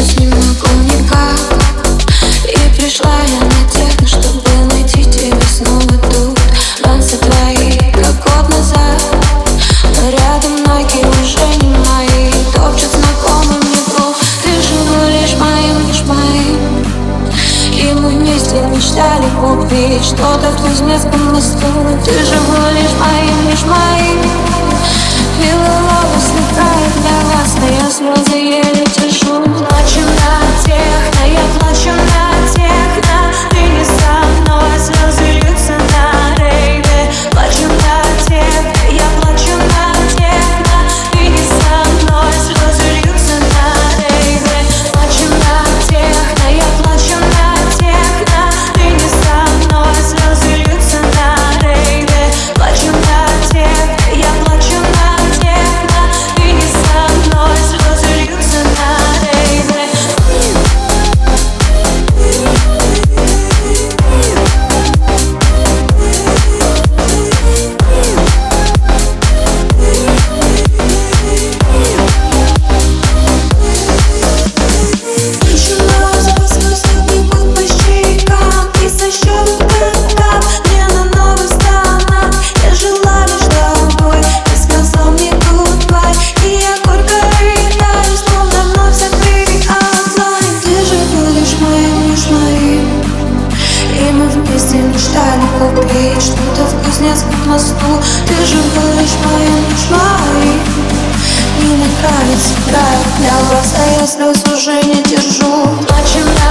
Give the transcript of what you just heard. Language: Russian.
Исчезнуть не могу никак И пришла я на техно, чтобы найти тебя снова тут. Танцы твои, как год назад. Рядом ноги уже не мои. Ты живу лишь моим, лишь моим. И мы вместе мечтали купить Что-то в Кузнецком мосту. Ты живу лишь моим, лишь моим. И мечтали купить Что-то в Кузнецком мосту. Ты же будешь лишь моим Не нравится край для вас А я слез уже не держу. Плачем на